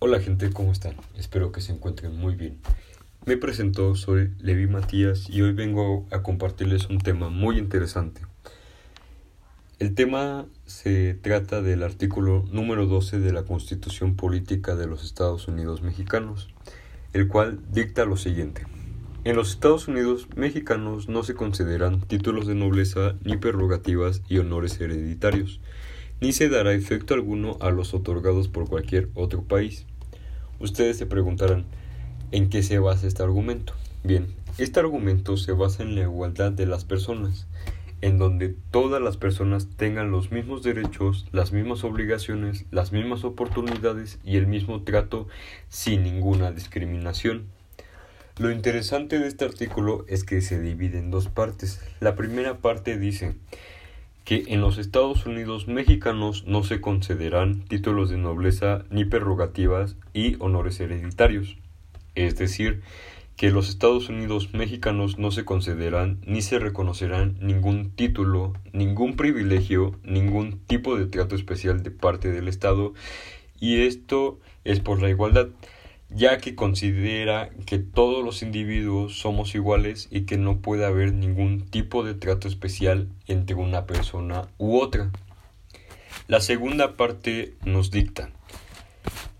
Hola gente, ¿cómo están? Espero que se encuentren muy bien. Me presento, soy Levi Matías y hoy vengo a compartirles un tema muy interesante. El tema se trata del artículo número 12 de la Constitución Política de los Estados Unidos Mexicanos, el cual dicta lo siguiente. En los Estados Unidos mexicanos no se consideran títulos de nobleza ni prerrogativas y honores hereditarios, ni se dará efecto alguno a los otorgados por cualquier otro país. Ustedes se preguntarán, ¿en qué se basa este argumento? Bien, este argumento se basa en la igualdad de las personas, en donde todas las personas tengan los mismos derechos, las mismas obligaciones, las mismas oportunidades y el mismo trato sin ninguna discriminación. Lo interesante de este artículo es que se divide en dos partes. La primera parte dice que en los Estados Unidos mexicanos no se concederán títulos de nobleza ni prerrogativas y honores hereditarios. Es decir, que los Estados Unidos mexicanos no se concederán ni se reconocerán ningún título, ningún privilegio, ningún tipo de trato especial de parte del Estado y esto es por la igualdad ya que considera que todos los individuos somos iguales y que no puede haber ningún tipo de trato especial entre una persona u otra. La segunda parte nos dicta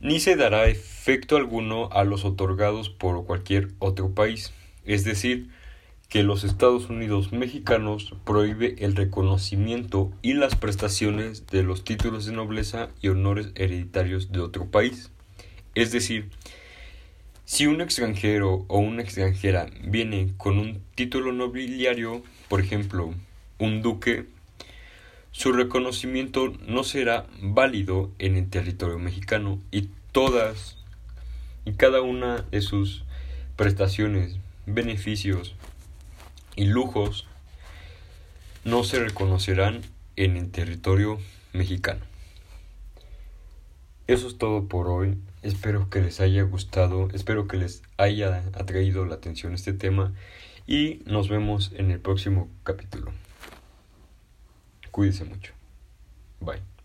ni se dará efecto alguno a los otorgados por cualquier otro país, es decir, que los Estados Unidos mexicanos prohíbe el reconocimiento y las prestaciones de los títulos de nobleza y honores hereditarios de otro país. Es decir, si un extranjero o una extranjera viene con un título nobiliario, por ejemplo, un duque, su reconocimiento no será válido en el territorio mexicano y todas y cada una de sus prestaciones, beneficios y lujos no se reconocerán en el territorio mexicano. Eso es todo por hoy. Espero que les haya gustado, espero que les haya atraído la atención este tema y nos vemos en el próximo capítulo. Cuídense mucho. Bye.